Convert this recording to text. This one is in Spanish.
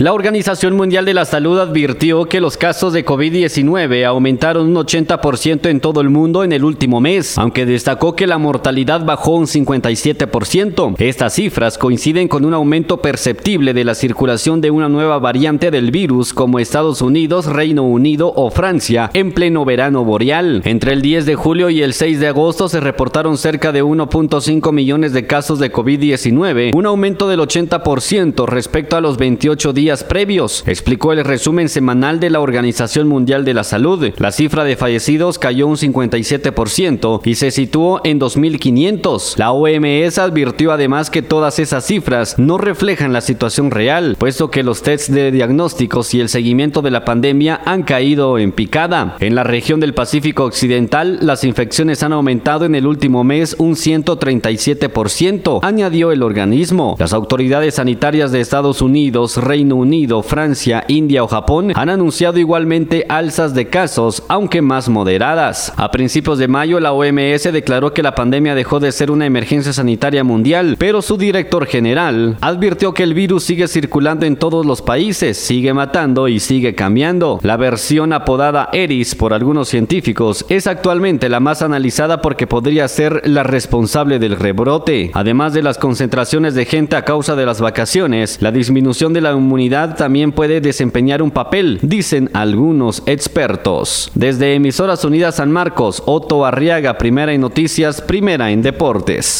La Organización Mundial de la Salud advirtió que los casos de COVID-19 aumentaron un 80% en todo el mundo en el último mes, aunque destacó que la mortalidad bajó un 57%. Estas cifras coinciden con un aumento perceptible de la circulación de una nueva variante del virus como Estados Unidos, Reino Unido o Francia en pleno verano boreal. Entre el 10 de julio y el 6 de agosto se reportaron cerca de 1.5 millones de casos de COVID-19, un aumento del 80% respecto a los 28 días previos, explicó el resumen semanal de la Organización Mundial de la Salud. La cifra de fallecidos cayó un 57% y se situó en 2.500. La OMS advirtió además que todas esas cifras no reflejan la situación real, puesto que los tests de diagnósticos y el seguimiento de la pandemia han caído en picada. En la región del Pacífico Occidental, las infecciones han aumentado en el último mes un 137%, añadió el organismo. Las autoridades sanitarias de Estados Unidos, Reino Unido, Francia, India o Japón han anunciado igualmente alzas de casos, aunque más moderadas. A principios de mayo, la OMS declaró que la pandemia dejó de ser una emergencia sanitaria mundial, pero su director general advirtió que el virus sigue circulando en todos los países, sigue matando y sigue cambiando. La versión apodada Eris por algunos científicos es actualmente la más analizada porque podría ser la responsable del rebrote. Además de las concentraciones de gente a causa de las vacaciones, la disminución de la inmunidad también puede desempeñar un papel, dicen algunos expertos. Desde Emisoras Unidas San Marcos, Otto Arriaga, primera en noticias, primera en deportes.